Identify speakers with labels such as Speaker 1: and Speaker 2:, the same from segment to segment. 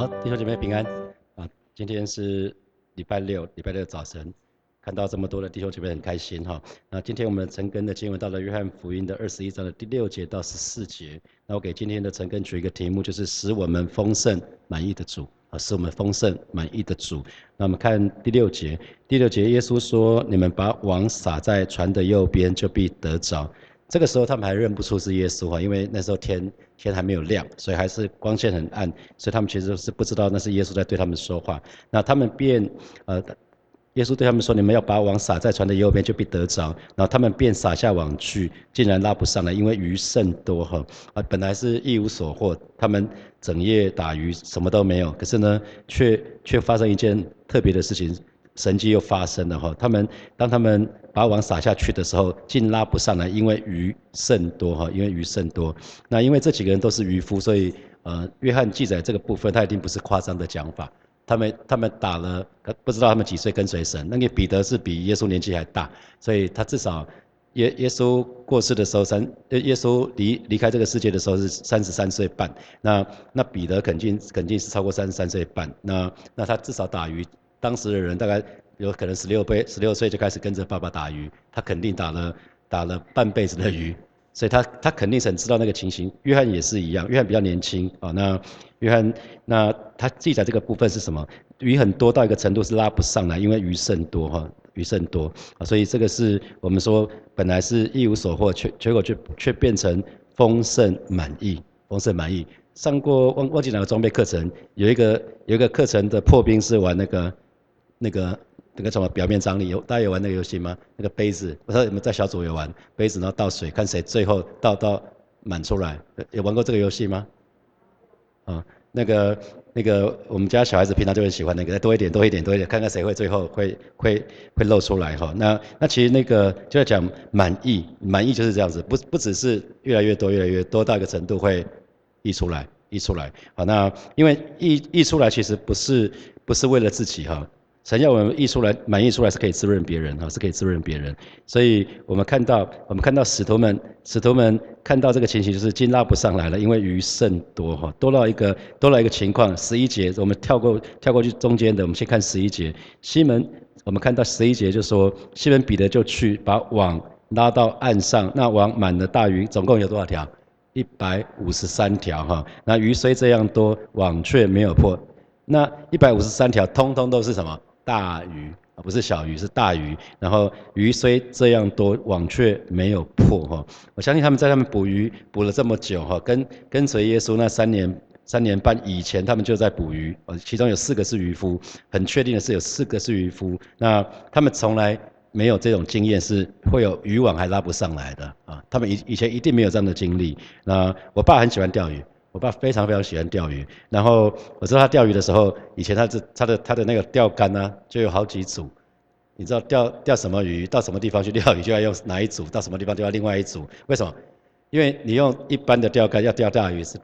Speaker 1: 好，弟兄姐妹平安啊！今天是礼拜六，礼拜六早晨，看到这么多的弟兄姐妹很开心哈。那今天我们陈根的经文到了约翰福音的二十一章的第六节到十四节。那我给今天的陈根取一个题目，就是使我们丰盛满意的主啊，使我们丰盛满意的主。那我们看第六节，第六节耶稣说：“你们把网撒在船的右边，就必得着。”这个时候他们还认不出是耶稣哈，因为那时候天天还没有亮，所以还是光线很暗，所以他们其实是不知道那是耶稣在对他们说话。那他们便呃，耶稣对他们说：“你们要把网撒在船的右边，就必得着。”然后他们便撒下网去，竟然拉不上来，因为鱼甚多哈。啊，本来是一无所获，他们整夜打鱼，什么都没有，可是呢，却却发生一件特别的事情。神迹又发生了哈，他们当他们把网撒下去的时候，竟拉不上来，因为鱼甚多哈，因为鱼甚多。那因为这几个人都是渔夫，所以呃，约翰记载这个部分，他一定不是夸张的讲法。他们他们打了，不知道他们几岁跟随神。那个彼得是比耶稣年纪还大，所以他至少耶耶稣过世的时候三，耶稣离离开这个世界的时候是三十三岁半。那那彼得肯定肯定是超过三十三岁半。那那他至少打鱼。当时的人大概有可能十六岁，十六岁就开始跟着爸爸打鱼，他肯定打了打了半辈子的鱼，所以他他肯定很知道那个情形。约翰也是一样，约翰比较年轻啊。那约翰那他记载这个部分是什么？鱼很多到一个程度是拉不上来，因为鱼甚多哈，鱼甚多啊。所以这个是我们说本来是一无所获，却结果却却变成丰盛满意，丰盛满意。上过忘忘记哪个装备课程，有一个有一个课程的破冰是玩那个。那个那个什么表面张力有大家有玩那个游戏吗？那个杯子，我说你们在小组有玩杯子，然后倒水，看谁最后倒到满出来。有玩过这个游戏吗？啊，那个那个我们家小孩子平常就很喜欢那个，再多一点多一点多一点，看看谁会最后会会会露出来哈。那那其实那个就在讲满意，满意就是这样子，不不只是越来越多越来越多到一个程度会溢出来溢出来。好，那因为溢溢出来其实不是不是为了自己哈。神要我们溢出来，满溢出来是可以滋润别人哈，是可以滋润别人。所以我们看到，我们看到使徒们，使徒们看到这个情形，就是金拉不上来了，因为鱼甚多哈，多到一个多到一个情况。十一节，我们跳过跳过去中间的，我们先看十一节。西门，我们看到十一节就说，西门彼得就去把网拉到岸上，那网满了大鱼，总共有多少条？一百五十三条哈。那鱼虽这样多，网却没有破。那一百五十三条，通通都是什么？大鱼啊，不是小鱼，是大鱼。然后鱼虽这样多，网却没有破哈。我相信他们在他们捕鱼捕了这么久哈，跟跟随耶稣那三年三年半以前，他们就在捕鱼。其中有四个是渔夫，很确定的是有四个是渔夫。那他们从来没有这种经验，是会有渔网还拉不上来的啊。他们以以前一定没有这样的经历。那我爸很喜欢钓鱼。我爸非常非常喜欢钓鱼，然后我知道他钓鱼的时候，以前他是他的他的那个钓竿呢，就有好几组。你知道钓钓什么鱼，到什么地方去钓鱼就要用哪一组，到什么地方就要另外一组。为什么？因为你用一般的钓竿要钓大鱼是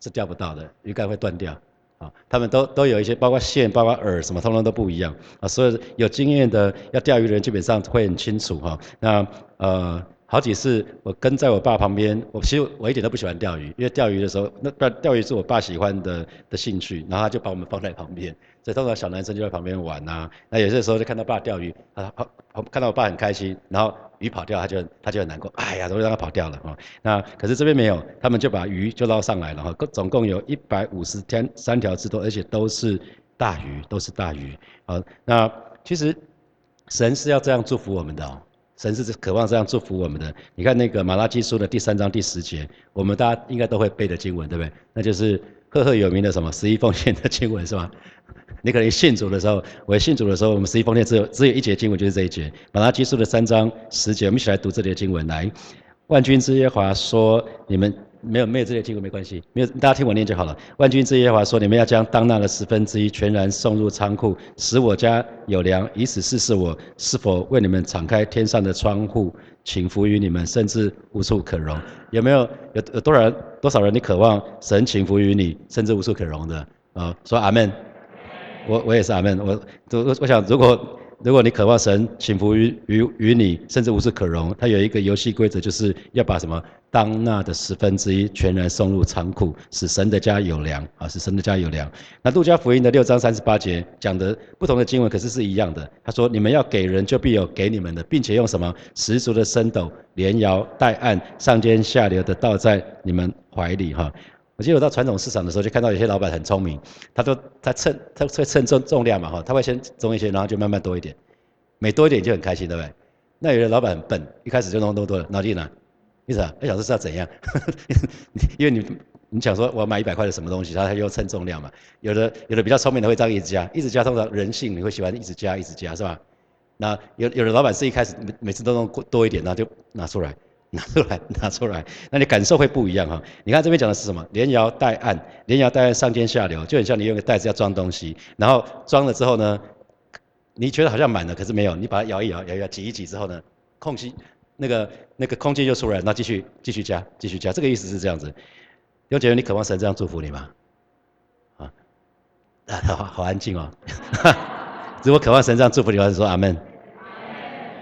Speaker 1: 是钓不到的，鱼竿会断掉。啊，他们都都有一些，包括线、包括饵什么，通通都不一样。啊，所以有经验的要钓鱼的人基本上会很清楚哈。那呃。好几次，我跟在我爸旁边，我其实我一点都不喜欢钓鱼，因为钓鱼的时候，那钓鱼是我爸喜欢的的兴趣，然后他就把我们放在旁边，所以通常小男生就在旁边玩呐。那有些时候就看到爸钓鱼，他看到我爸很开心，然后鱼跑掉，他就他就很难过，哎呀，怎么让他跑掉了啊？那可是这边没有，他们就把鱼就捞上来了哈，共总共有一百五十天三条之多，而且都是大鱼，都是大鱼。好，那其实神是要这样祝福我们的哦。神是渴望这样祝福我们的。你看那个马拉基书的第三章第十节，我们大家应该都会背的经文，对不对？那就是赫赫有名的什么十一奉献的经文，是吧？你可能信主的时候，我信主的时候，我们十一奉献只有只有一节经文，就是这一节马拉基书的三章十节。我们一起来读这里的经文，来，万军之耶华说：你们。没有没有这些经文没关系，没有大家听我念就好了。万军之耶和华说：你们要将当纳的十分之一全然送入仓库，使我家有粮，以此试试我是否为你们敞开天上的窗户，请服于你们，甚至无处可容。有没有有有多少人多少人你渴望神请服于你，甚至无处可容的啊？说阿门。我我也是阿门。我我我想如果。如果你渴望神请服于于于你，甚至无事可容，他有一个游戏规则，就是要把什么当纳的十分之一全然送入仓库，使神的家有粮啊，使神的家有粮。那路加福音的六章三十八节讲的不同的经文，可是是一样的。他说：你们要给人，就必有给你们的，并且用什么十足的升斗，连摇带按，上尖下流的倒在你们怀里哈。我记得我到传统市场的时候，就看到有些老板很聪明，他都他称他会称重重量嘛哈，他会先重一些，然后就慢慢多一点，每多一点就很开心，对不对？那有的老板很笨，一开始就弄多多了，脑筋呢？意思啊？他想说是要怎样？因为你你想说我要买一百块的什么东西，他他又称重量嘛。有的有的比较聪明的会这样一直加，一直加，通常人性你会喜欢一直加一直加是吧？那有有的老板是一开始每每次都弄多一点，然后就拿出来拿出来拿出来，那你感受会不一样哈。你看这边讲的是什么？连摇带按，连摇带按上尖下流，就很像你用个袋子要装东西，然后装了之后呢，你觉得好像满了，可是没有，你把它摇一摇摇一摇挤一挤之后呢，空隙。那个那个空间就出来，那继续继续加，继续加，这个意思是这样子。有姐，你渴望神这样祝福你吗？啊，好好安静哦。如果渴望神这样祝福你，就说阿门。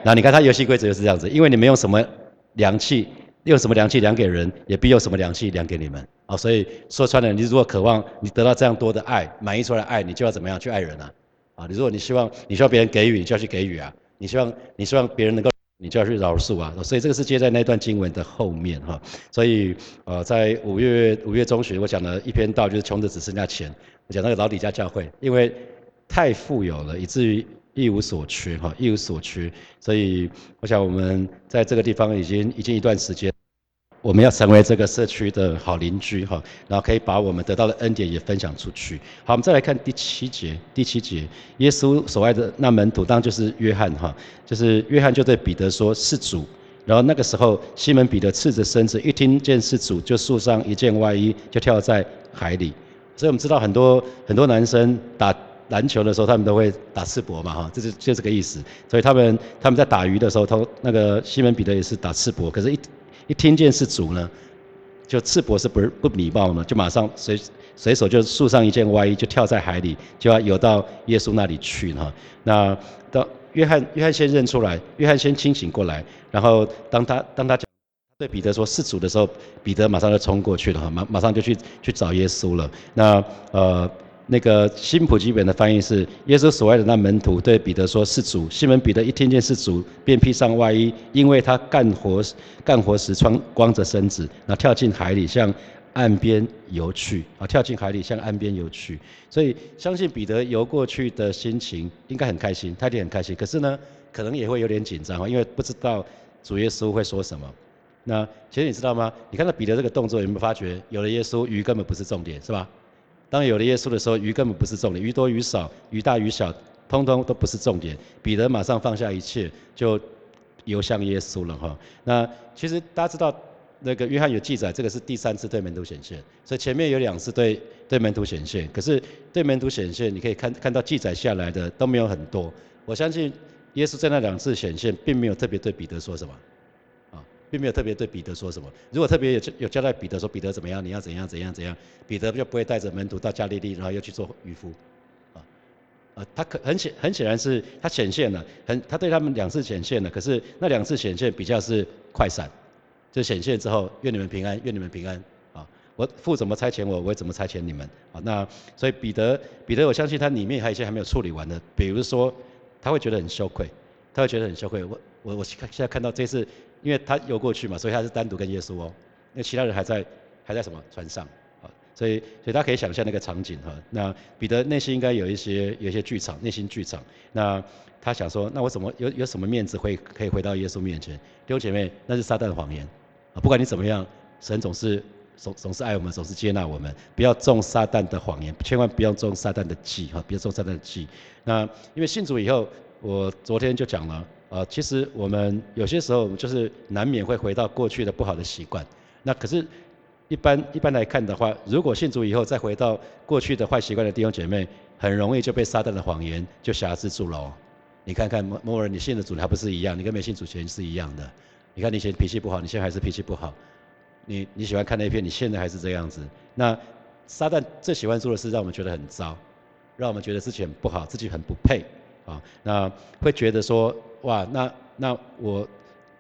Speaker 1: 那你看他游戏规则就是这样子，因为你没用什么良气，用什么良气量给人，也必用什么良气量给你们。啊，所以说穿了，你如果渴望你得到这样多的爱，满意出来爱，你就要怎么样去爱人啊？啊，你如果你希望你希望别人给予，你就要去给予啊。你希望你希望别人能够。你就要去饶恕啊，所以这个是接在那段经文的后面哈。所以呃，在五月五月中旬，我讲了一篇道，就是穷的只剩下钱。我讲那个老李家教会，因为太富有了，以至于一无所缺哈，一无所缺。所以我想我们在这个地方已经已经一段时间。我们要成为这个社区的好邻居哈，然后可以把我们得到的恩典也分享出去。好，我们再来看第七节，第七节，耶稣所爱的那门徒当就是约翰哈，就是约翰就对彼得说是主。然后那个时候，西门彼得赤着身子，一听见是主，就束上一件外衣，就跳在海里。所以我们知道很多很多男生打篮球的时候，他们都会打赤膊嘛哈，这是就这个意思。所以他们他们在打鱼的时候，他那个西门彼得也是打赤膊，可是，一。一听见是主呢，就赤膊是不不礼貌呢，就马上随随手就束上一件外衣，就跳在海里，就要游到耶稣那里去哈。那当约翰约翰先认出来，约翰先清醒过来，然后当他当他讲对彼得说是主的时候，彼得马上就冲过去了哈，马马上就去去找耶稣了。那呃。那个新普基本的翻译是：耶稣所爱的那门徒对彼得说：“是主。”西门彼得一听见是主，便披上外衣，因为他干活干活时穿光着身子，然后跳进海里向岸边游去。啊，跳进海里向岸边游去。所以相信彼得游过去的心情应该很开心，他一定很开心。可是呢，可能也会有点紧张因为不知道主耶稣会说什么。那其实你知道吗？你看到彼得这个动作，有没有发觉有了耶稣，鱼根本不是重点，是吧？当有了耶稣的时候，鱼根本不是重点，鱼多鱼少，鱼大鱼小，通通都不是重点。彼得马上放下一切，就游向耶稣了哈。那其实大家知道，那个约翰有记载，这个是第三次对门徒显现，所以前面有两次对对门徒显现，可是对门徒显现，你可以看看到记载下来的都没有很多。我相信耶稣在那两次显现，并没有特别对彼得说什么。并没有特别对彼得说什么。如果特别有有交代彼得说彼得怎么样，你要怎样怎样怎样，彼得就不会带着门徒到加利利，然后又去做渔夫。啊，啊，他可很显很显然是他显现了，很他对他们两次显现了，可是那两次显现比较是快闪，就显现之后愿你们平安，愿你们平安。啊，我父怎么差遣我，我怎么差遣你们。啊，那所以彼得彼得我相信他里面还有一些还没有处理完的，比如说他会觉得很羞愧，他会觉得很羞愧。我我我现在看到这次。因为他游过去嘛，所以他是单独跟耶稣哦。那其他人还在还在什么船上啊？所以所以大家可以想象那个场景哈。那彼得内心应该有一些有一些剧场，内心剧场。那他想说，那我怎么有有什么面子会可以回到耶稣面前？弟兄姐妹，那是撒旦的谎言啊！不管你怎么样，神总是总总是爱我们，总是接纳我们。不要中撒旦的谎言，千万不要中撒旦的计哈！不要中撒旦的计。那因为信主以后，我昨天就讲了。呃，其实我们有些时候就是难免会回到过去的不好的习惯。那可是，一般一般来看的话，如果信主以后再回到过去的坏习惯的弟兄姐妹，很容易就被撒旦的谎言就辖制住了。你看看摩摩尔，你信的主还不是一样？你跟没信主前是一样的。你看你以前脾气不好，你现在还是脾气不好。你你喜欢看那片，你现在还是这样子。那撒旦最喜欢做的是让我们觉得很糟，让我们觉得自己很不好，自己很不配。啊，那会觉得说，哇，那那我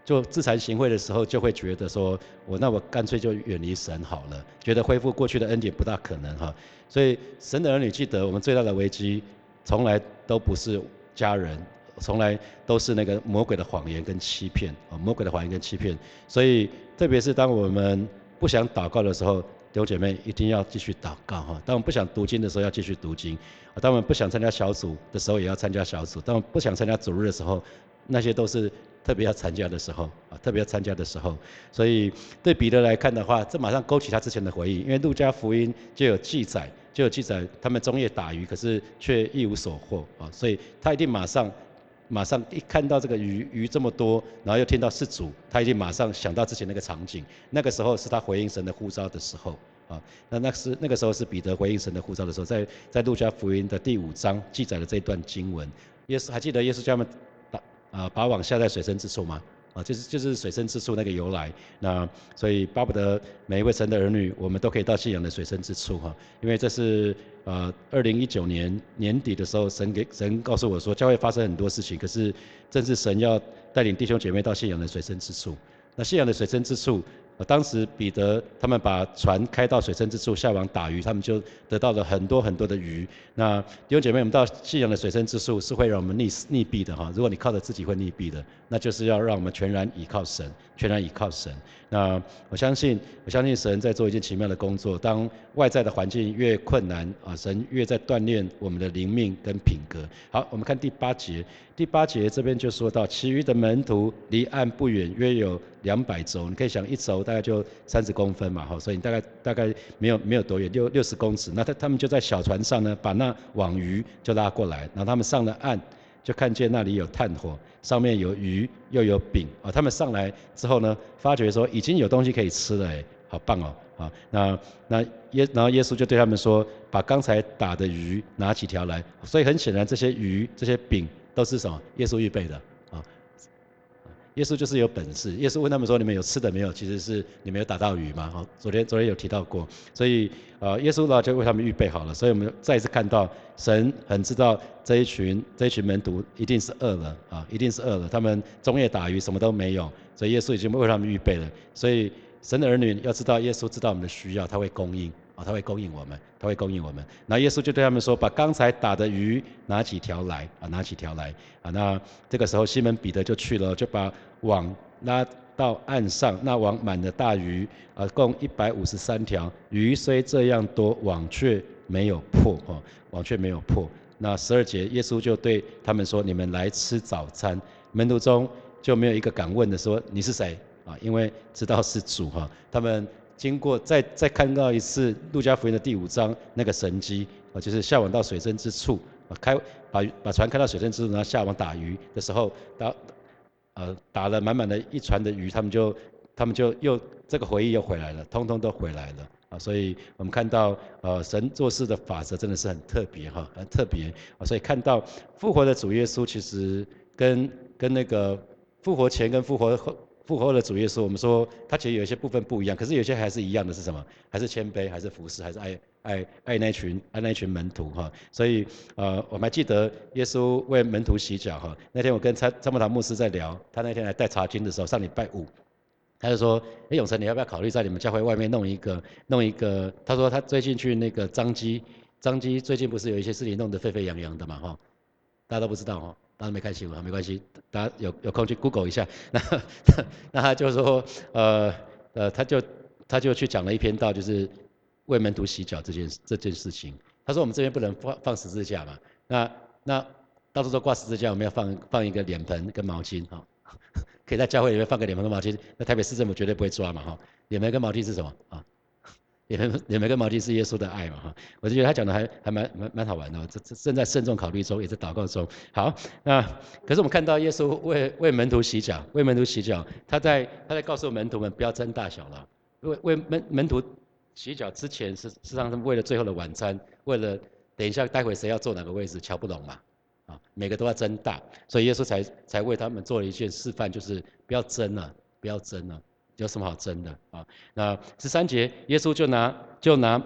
Speaker 1: 就自惭形秽的时候，就会觉得说，我那我干脆就远离神好了，觉得恢复过去的恩典不大可能哈。所以神的儿女记得，我们最大的危机从来都不是家人，从来都是那个魔鬼的谎言跟欺骗啊，魔鬼的谎言跟欺骗。所以特别是当我们不想祷告的时候。弟兄姐妹一定要继续祷告哈。当我们不想读经的时候，要继续读经；当我们不想参加小组的时候，也要参加小组；当我们不想参加主日的时候，那些都是特别要参加的时候啊，特别要参加的时候。所以对彼得来看的话，这马上勾起他之前的回忆，因为路加福音就有记载，就有记载他们中夜打鱼，可是却一无所获啊，所以他一定马上。马上一看到这个鱼鱼这么多，然后又听到是主，他已经马上想到之前那个场景。那个时候是他回应神的呼召的时候啊。那那是那个时候是彼得回应神的呼召的时候，在在路加福音的第五章记载了这段经文。耶稣还记得耶稣叫他们把啊把网下在水深之处吗？啊，就是就是水深之处那个由来，那所以巴不得每一位神的儿女，我们都可以到信仰的水深之处哈，因为这是呃二零一九年年底的时候，神给神告诉我说，教会发生很多事情，可是正是神要带领弟兄姐妹到信仰的水深之处，那信仰的水深之处。啊当时彼得他们把船开到水深之处下网打鱼，他们就得到了很多很多的鱼。那弟兄姐妹，我们到信仰的水深之处是会让我们溺溺毙的哈。如果你靠着自己会溺毙的，那就是要让我们全然倚靠神，全然依靠神。那我相信，我相信神在做一件奇妙的工作。当外在的环境越困难啊，神越在锻炼我们的灵命跟品格。好，我们看第八节。第八节这边就说到，其余的门徒离岸不远，约有两百轴。你可以想，一轴大概就三十公分嘛，哈，所以大概大概没有没有多远，六六十公尺。那他他们就在小船上呢，把那网鱼就拉过来，然后他们上了岸，就看见那里有炭火，上面有鱼又有饼啊。他们上来之后呢，发觉说已经有东西可以吃了，哎，好棒哦，啊，那那耶然后耶稣就对他们说，把刚才打的鱼拿几条来。所以很显然，这些鱼这些饼。都是什么？耶稣预备的！耶稣就是有本事。耶稣问他们说：“你们有吃的没有？”其实是你们有打到鱼吗？好，昨天昨天有提到过。所以呃，耶稣呢就为他们预备好了。所以我们再一次看到神很知道这一群这一群门徒一定是饿了啊，一定是饿了。他们中夜打鱼什么都没有，所以耶稣已经为他们预备了。所以神的儿女要知道，耶稣知道我们的需要，他会供应。啊，他会供应我们，他会供应我们。那耶稣就对他们说：“把刚才打的鱼拿几条来啊，拿几条来啊。”那这个时候西门彼得就去了，就把网拉到岸上，那网满了大鱼啊，共一百五十三条。鱼虽这样多，网却没有破哦，网却没有破。那十二节，耶稣就对他们说：“你们来吃早餐。”门徒中就没有一个敢问的说：“你是谁？”啊，因为知道是主哈，他们。经过再再看到一次路加福音的第五章那个神机啊，就是下网到水深之处啊，开把把船开到水深之处，然后下网打鱼的时候打呃打了满满的一船的鱼，他们就他们就又这个回忆又回来了，通通都回来了啊，所以我们看到呃神做事的法则真的是很特别哈，很特别啊，所以看到复活的主耶稣其实跟跟那个复活前跟复活后。复活的主耶稣，我们说他其实有一些部分不一样，可是有些还是一样的，是什么？还是谦卑，还是服侍，还是爱爱爱那群爱那群门徒哈。所以呃，我们还记得耶稣为门徒洗脚哈。那天我跟参参谋堂牧师在聊，他那天来带查经的时候，上礼拜五，他就说：哎，永成，你要不要考虑在你们教会外面弄一个弄一个？他说他最近去那个张基，张基最近不是有一些事情弄得沸沸扬扬的嘛哈，大家都不知道哈。当然没看新闻，没关系，大家有有空去 Google 一下。那那他就说，呃呃，他就他就去讲了一篇道，就是为门徒洗脚这件事这件事情。他说我们这边不能放放十字架嘛，那那到时候挂十字架，我们要放放一个脸盆跟毛巾哈，可以在教会里面放个脸盆跟毛巾，那台北市政府绝对不会抓嘛哈。脸盆跟毛巾是什么啊？也没也没跟毛巾是耶稣的爱嘛哈，我就觉得他讲的还还蛮蛮蛮好玩的，这正在慎重考虑中，也在祷告中。好，那可是我们看到耶稣为为门徒洗脚，为门徒洗脚，他在他在告诉门徒们不要争大小了，为为门门徒洗脚之前是实际上是为了最后的晚餐，为了等一下待会谁要坐哪个位置瞧不拢嘛，啊，每个都要争大，所以耶稣才才为他们做了一件示范，就是不要争了，不要争了。有什么好争的啊？那十三节，耶稣就拿就拿，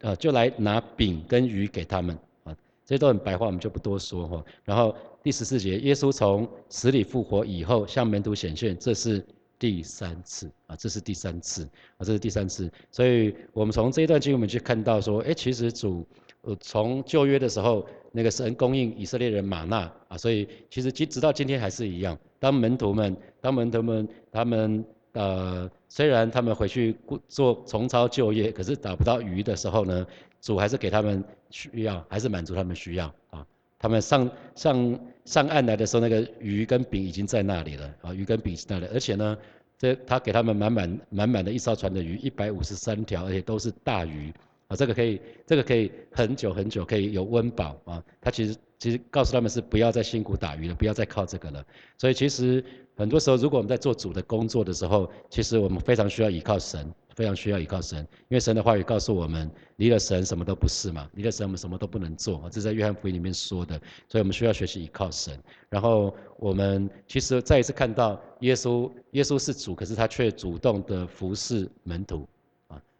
Speaker 1: 呃，就来拿饼跟鱼给他们啊。这些都很白话，我们就不多说哈。然后第十四节，耶稣从死里复活以后向门徒显现，这是第三次啊，这是第三次啊，这是第三次。所以我们从这一段经文我们去看到说，哎，其实主呃从旧约的时候，那个神供应以色列人玛纳啊，所以其实直直到今天还是一样。当门徒们，当门徒们他们呃虽然他们回去做重操旧业，可是打不到鱼的时候呢？主还是给他们需要，还是满足他们需要啊？他们上上上岸来的时候，那个鱼跟饼已经在那里了啊，鱼跟饼在那里，而且呢，这他给他们满满满满的一艘船的鱼，一百五十三条，而且都是大鱼啊，这个可以，这个可以很久很久可以有温饱啊。他其实其实告诉他们是不要再辛苦打鱼了，不要再靠这个了。所以其实很多时候，如果我们在做主的工作的时候，其实我们非常需要依靠神。非常需要依靠神，因为神的话语告诉我们，离了神什么都不是嘛，离了神我们什么都不能做，这是在约翰福音里面说的，所以我们需要学习依靠神。然后我们其实再一次看到耶稣，耶稣是主，可是他却主动的服侍门徒，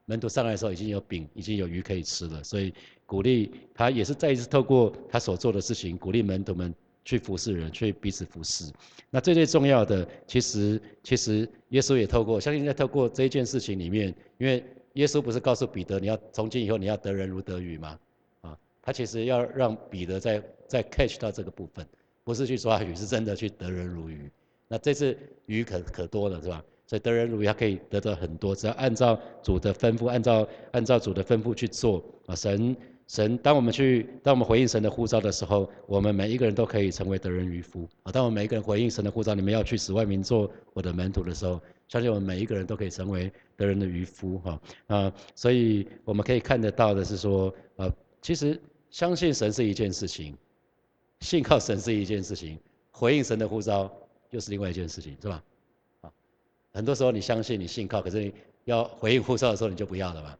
Speaker 1: 门徒上来的时候已经有饼，已经有鱼可以吃了，所以鼓励他也是再一次透过他所做的事情，鼓励门徒们。去服侍人，去彼此服侍。那最最重要的，其实其实耶稣也透过，相信在透过这一件事情里面，因为耶稣不是告诉彼得，你要从今以后你要得人如得鱼吗？啊，他其实要让彼得在在 catch 到这个部分，不是去抓鱼，是真的去得人如鱼。那这次鱼可可多了，是吧？所以得人如鱼，他可以得到很多，只要按照主的吩咐，按照按照主的吩咐去做啊，神。神，当我们去，当我们回应神的呼召的时候，我们每一个人都可以成为得人渔夫啊！当我们每一个人回应神的呼召，你们要去使外民做我的门徒的时候，相信我们每一个人都可以成为得人的渔夫哈啊！所以我们可以看得到的是说，呃，其实相信神是一件事情，信靠神是一件事情，回应神的呼召又是另外一件事情，是吧？很多时候你相信你信靠，可是你要回应呼召的时候你就不要了嘛。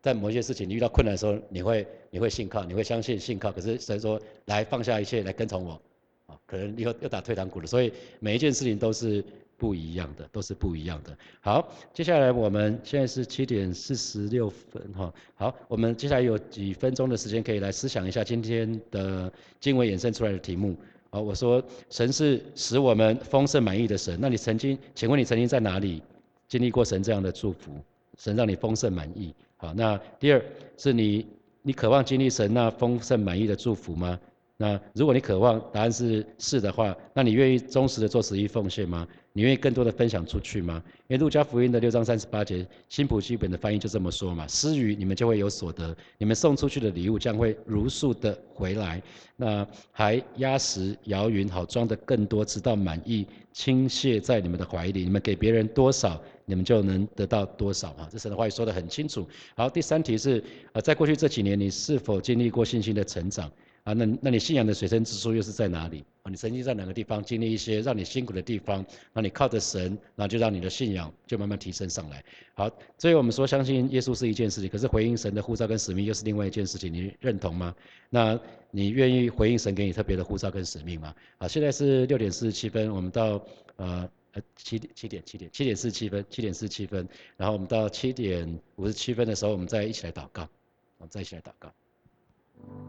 Speaker 1: 在某些事情你遇到困难的时候，你会你会信靠，你会相信信靠。可是神说来放下一切来跟从我，啊，可能又又打退堂鼓了。所以每一件事情都是不一样的，都是不一样的。好，接下来我们现在是七点四十六分哈。好，我们接下来有几分钟的时间可以来思想一下今天的经文衍生出来的题目。啊，我说神是使我们丰盛满意的神。那你曾经，请问你曾经在哪里经历过神这样的祝福？神让你丰盛满意？好，那第二是你，你渴望经历神那丰盛满意的祝福吗？那如果你渴望，答案是是的话，那你愿意忠实的做十一奉献吗？你愿意更多的分享出去吗？因为路加福音的六章三十八节，新普基本的翻译就这么说嘛：施予你们就会有所得，你们送出去的礼物将会如数的回来。那还压实摇匀，好装的更多，直到满意，倾泻在你们的怀里。你们给别人多少？你们就能得到多少啊？这神的话语说得很清楚。好，第三题是，呃，在过去这几年，你是否经历过信心的成长？啊，那那你信仰的水深之处又是在哪里？啊，你曾经在哪个地方经历一些让你辛苦的地方？那你靠着神，那就让你的信仰就慢慢提升上来。好，所以我们说相信耶稣是一件事情，可是回应神的呼召跟使命又是另外一件事情。你认同吗？那你愿意回应神给你特别的呼召跟使命吗？好，现在是六点四十七分，我们到呃。呃，七点七点七点七点四十七分，七点四十七分，然后我们到七点五十七分的时候，我们再一起来祷告，我们再一起来祷告。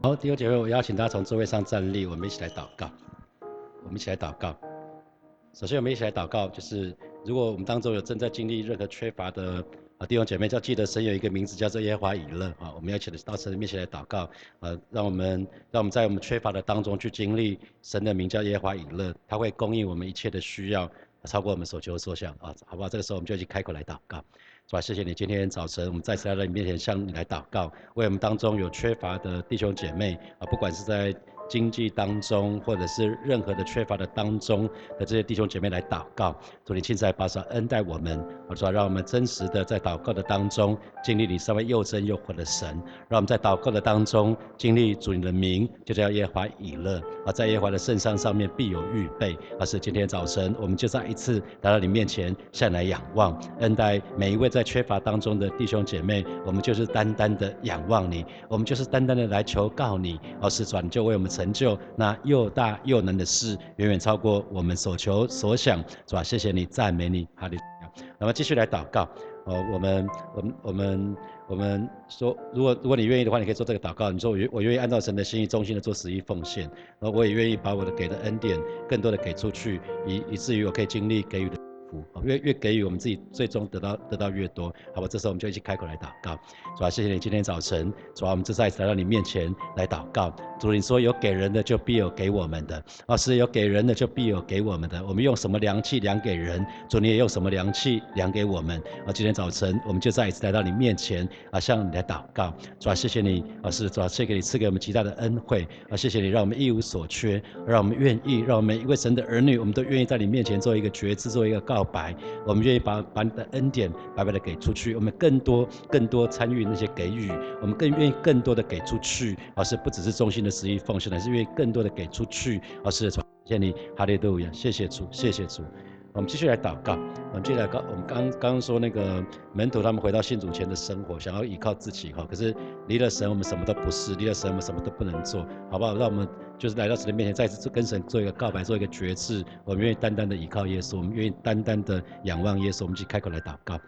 Speaker 1: 好，弟兄姐妹，我邀请大家从座位上站立，我们一起来祷告，我们一起来祷告。首先，我们一起来祷告，就是如果我们当中有正在经历任何缺乏的啊弟兄姐妹，要记得神有一个名字叫做耶和华以勒啊，我们要起来到神的面前来祷告，呃，让我们让我们在我们缺乏的当中去经历神的名叫耶和华以勒，他会供应我们一切的需要。超过我们所求所想啊，好不好？这个时候我们就一起开口来祷告，是吧？谢谢你，今天早晨我们再次来到你面前向你来祷告，为我们当中有缺乏的弟兄姐妹啊，不管是在。经济当中，或者是任何的缺乏的当中的这些弟兄姐妹来祷告，主你亲自来保守恩待我们，我说让我们真实的在祷告的当中经历你稍微又真又活的神，让我们在祷告的当中经历主你的名，就叫耶和华以勒啊，在耶和华的圣上上面必有预备，而是今天早晨我们就再一次来到你面前向来仰望恩待每一位在缺乏当中的弟兄姐妹，我们就是单单的仰望你，我们就是单单的来求告你，而是转就为我们。成就那又大又能的事，远远超过我们所求所想，是吧？谢谢你，赞美你，哈利路亚。那么继续来祷告，哦，我们我们我们我们说，如果如果你愿意的话，你可以做这个祷告。你说我我愿意按照神的心意，忠心的做十一奉献，然后我也愿意把我的给的恩典更多的给出去，以以至于我可以经历给予的。越越给予我们自己，最终得到得到越多，好吧？这时候我们就一起开口来祷告，主啊，谢谢你今天早晨，主啊，我们这再一次来到你面前来祷告。主，你说有给人的就必有给我们的，啊，是有给人的就必有给我们的。我们用什么良器量给人，主你也用什么良器量给我们。啊，今天早晨我们就再一次来到你面前，啊，向你来祷告。主啊，谢谢你，啊，是主啊，谢谢你赐给我们极大的恩惠，啊，谢谢你让我们一无所缺，让我们愿意，让我们每一位神的儿女，我们都愿意在你面前做一个决志，做一个告白。我们愿意把把你的恩典白白的给出去，我们更多更多参与那些给予，我们更愿意更多的给出去，而是不只是衷心的十意奉献，而是愿意更多的给出去，而是传谢你哈利路亚，谢谢主，谢谢主。我们继续来祷告。我们继续来告。我们刚刚说那个门徒他们回到信主前的生活，想要依靠自己哈，可是离了神，我们什么都不是；离了神，我们什么都不能做，好不好？让我们就是来到神的面前，再次跟神做一个告白，做一个决志。我们愿意单单的依靠耶稣，我们愿意单单的仰望耶稣。我们去开口来祷告。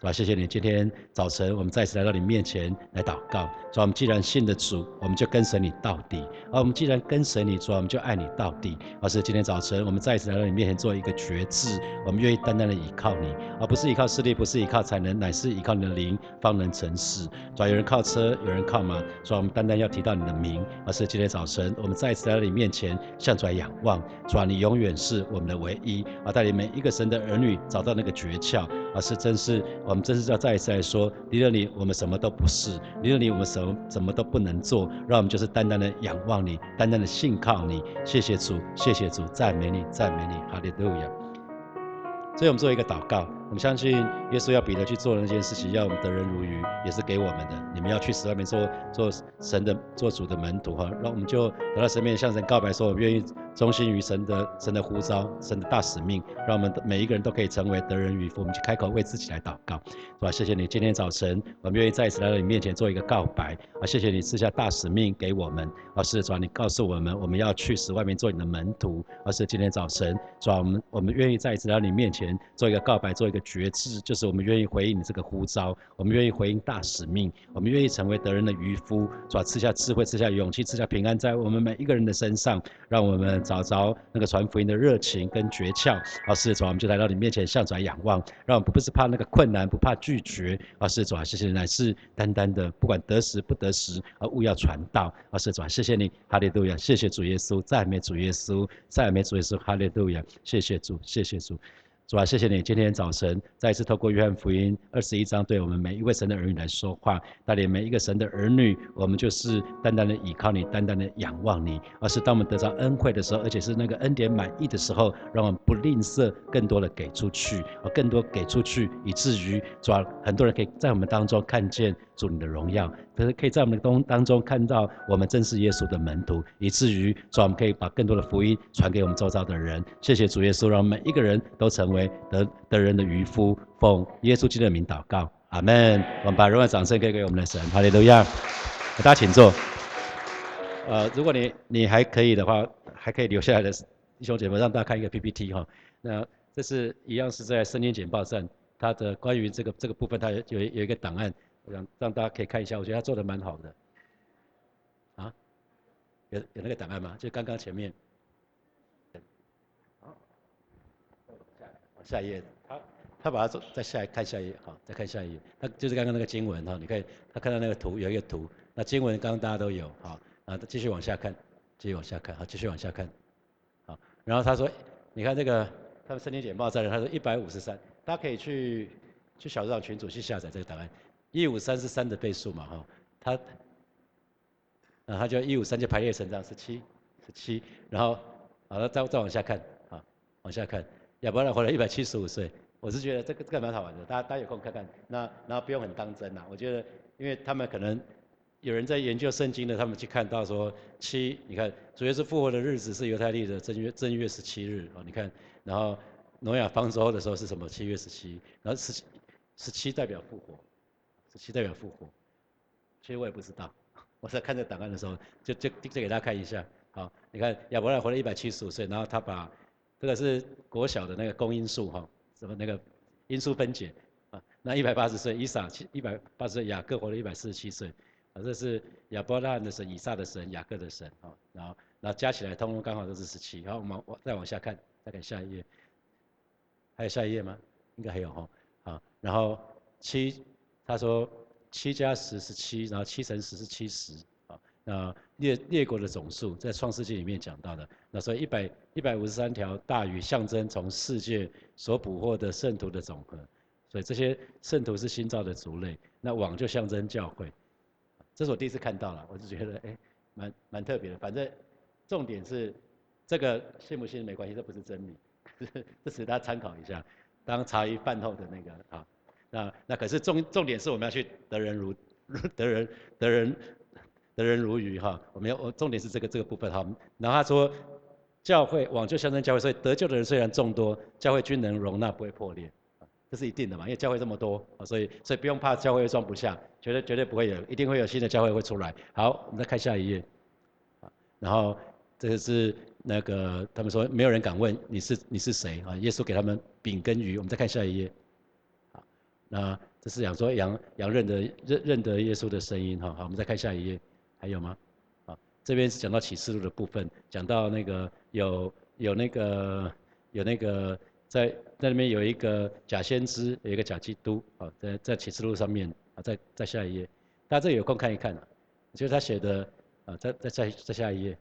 Speaker 1: 是吧？谢谢你，今天早晨我们再次来到你面前来祷告。主，我们既然信的主，我们就跟随你到底；而我们既然跟随你，主，我们就爱你到底。而是今天早晨我们再一次来到你面前做一个决志，我们愿意单单的依靠你，而不是依靠势力，不是依靠才能，乃是依靠你的灵方能成事。主，有人靠车，有人靠马，主，我们单单要提到你的名。而是今天早晨我们再一次来到你面前向主来仰望。主，你永远是我们的唯一，而带领每一个神的儿女找到那个诀窍。而是真是。我们真是要再一次来说，离了你，我们什么都不是；离了你，我们什么什么都不能做。让我们就是单单的仰望你，单单的信靠你。谢谢主，谢谢主，赞美你，赞美你，哈利路亚。所以我们做一个祷告，我们相信耶稣要彼得去做的那件事情，要我们得人如鱼，也是给我们的。你们要去使外面做做神的、做主的门徒哈。那我们就得到神面向神告白，说我愿意。忠心于神的神的呼召，神的大使命，让我们每一个人都可以成为得人与福。我们去开口为自己来祷告，是吧？谢谢你，今天早晨我们愿意再一次来到你面前做一个告白啊！谢谢你赐下大使命给我们啊！是主，你告诉我们我们要去使外面做你的门徒，而是今天早晨主，我们我们愿意再一次来到你面前做一个告白，做一个决志，就是我们愿意回应你这个呼召，我们愿意回应大使命，我们愿意成为得人的渔夫，主，赐下智慧，赐下勇气，赐下平安在我们每一个人的身上，让我们。找着那个传福音的热情跟诀窍，啊，是主，我们就来到你面前向主仰望，让我们不是怕那个困难，不怕拒绝，啊，是主，谢谢你，乃是单单的，不管得时不得时，而务要传道，啊，是主，谢谢你，哈利路亚，谢谢主耶稣，赞美主耶稣，赞美主耶稣，哈利路亚，谢谢主，谢谢主。主啊，谢谢你今天早晨再一次透过约翰福音二十一章，对我们每一位神的儿女来说话，带领每一个神的儿女，我们就是单单的倚靠你，单单的仰望你，而是当我们得到恩惠的时候，而且是那个恩典满意的时候，让我们不吝啬，更多的给出去，而更多给出去，以至于主啊，很多人可以在我们当中看见。主你的荣耀，可是可以在我们的当当中看到我们正是耶稣的门徒，以至于说我们可以把更多的福音传给我们周遭的人。谢谢主耶稣，让每一个人都成为得得人的渔夫。奉耶稣基督的名祷告，阿门。我们把荣耀掌声给给我们的神，哈利路亚。大家请坐。呃，如果你你还可以的话，还可以留下来的弟兄姐妹，让大家看一个 PPT 哈。那这是一样是在圣经简报上，它的关于这个这个部分，它有有一个档案。让让大家可以看一下，我觉得他做的蛮好的。啊，有有那个档案吗？就刚刚前面。下一页，他他把它做再下看下一页，好，再看下一页。他就是刚刚那个经文哈，你可以他看到那个图有一个图，那经文刚刚大家都有，好，啊，继续往下看，继续往下看，好，继续往下看，好，然后他说，你看这个他们申请简报在这，他说一百五十三，大家可以去去小组长群组去下载这个档案。一五三是三的倍数嘛，哈，它，啊，它就一五三就排列成这样，十七，十七，然后，好了，再再往下看，啊，往下看，亚伯拉罕活了一百七十五岁，我是觉得这个这个蛮好玩的，大家大家有空看看，那然后不用很当真呐，我觉得，因为他们可能有人在研究圣经的，他们去看到说七，你看主要是复活的日子是犹太历的正月正月十七日，哦，你看，然后挪亚方舟的时候是什么？七月十七，然后十七十七代表复活。十七代表复活，其实我也不知道。我在看这档案的时候，就就就给大家看一下。好，你看亚伯拉罕活了一百七十五岁，然后他把这个是国小的那个公因数哈，什么那个因数分解啊，那一百八十岁，以撒一百八十岁，雅各活了一百四十七岁，啊，这是亚伯拉罕的神，以撒的神，雅各的神，啊，然后然后加起来，通通刚好都是十七。好，我们往再往下看，再看下一页，还有下一页吗？应该还有哈，好，然后七，他说七加十是七，然后七乘十是七十，啊，那列列国的总数在创世纪里面讲到的，那所以一百一百五十三条大鱼象征从世界所捕获的圣徒的总和。所以这些圣徒是新造的族类，那网就象征教会，这是我第一次看到了，我就觉得哎，蛮蛮特别的。反正重点是这个信不信没关系，这不是真理，这是大家参考一下，当茶余饭后的那个啊。那那可是重重点是我们要去得人如得人得人得人如鱼哈，我们要我重点是这个这个部分哈。然后他说教会网就象征教会，所以得救的人虽然众多，教会均能容纳，不会破裂。这是一定的嘛，因为教会这么多啊，所以所以不用怕教会装不下，绝对绝对不会有，一定会有新的教会会出来。好，我们再看下一页，然后这个是那个他们说没有人敢问你是你是谁啊？耶稣给他们饼跟鱼，我们再看下一页，那这是讲说羊羊认得认认得耶稣的声音哈。好，我们再看下一页，还有吗？啊，这边是讲到启示录的部分，讲到那个有有那个有那个。在在里面有一个假先知，有一个假基督，啊，在在启示录上面，啊，在在下一页，大家这有空看一看啊，就是他写的，啊，在在在在下一页，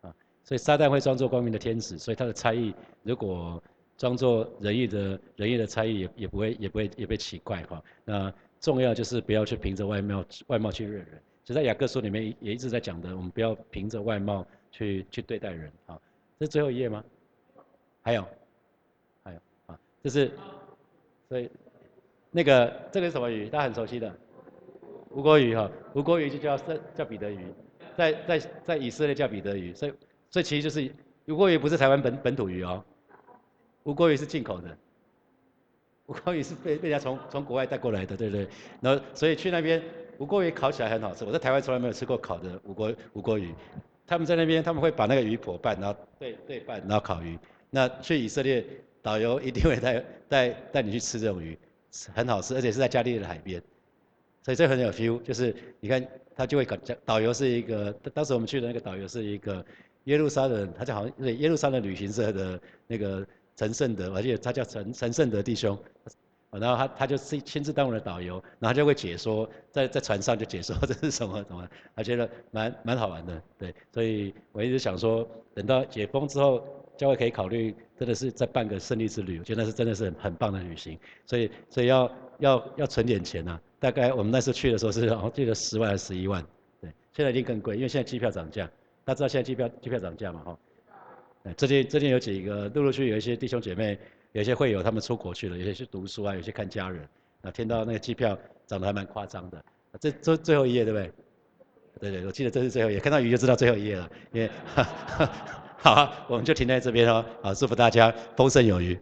Speaker 1: 啊，所以撒旦会装作光明的天使，所以他的差异如果装作仁义的仁义的差异，也也不会也不会也不会奇怪哈。那重要就是不要去凭着外貌外貌去认人，就在雅各书里面也一直在讲的，我们不要凭着外貌去去对待人，啊，这是最后一页吗？还有。还有啊就是，所以那个这个是什么鱼？大家很熟悉的吴国鱼哈，吴国鱼就叫叫彼得鱼，在在在以色列叫彼得鱼，所以所以其实就是吴国鱼不是台湾本本土鱼哦，吴国鱼是进口的，吴国鱼是被被人家从从国外带过来的，对不对？然后所以去那边吴国鱼烤起来很好吃，我在台湾从来没有吃过烤的吴国吴国鱼，他们在那边他们会把那个鱼剖半，然后对对半，然后烤鱼。那去以色列。导游一定会带 带带你去吃这种鱼，很好吃，而且是在加利利的海边，所以这很有 feel。就是你看他就会讲，导游是一个，当时我们去的那个导游是一个耶路撒冷，他就好像耶路撒冷旅行社的那个陈胜德，而且他叫陈陈胜德弟兄，然后他他就是亲自当我的导游，然后就会解说，在在船上就解说这是什么什么，他觉得蛮蛮好玩的，对，所以我一直想说，等到解封之后。教会可以考虑，真的是在办个胜利之旅，我觉得那是真的是很很棒的旅行。所以，所以要要要存点钱呐。大概我们那时候去的时候是，好像记得十万还是十一万。对，现在已经更贵，因为现在机票涨价。大家知道现在机票机票涨价嘛？哈。最近最近有几个陆陆续有一些弟兄姐妹，有些会友他们出国去了，有些去读书啊，有些看家人。那听到那个机票涨得还蛮夸张的。这这最后一页对不对？对对，我记得这是最后一页，看到鱼就知道最后一页了，因为。好，我们就停在这边哦。好，祝福大家丰盛有余。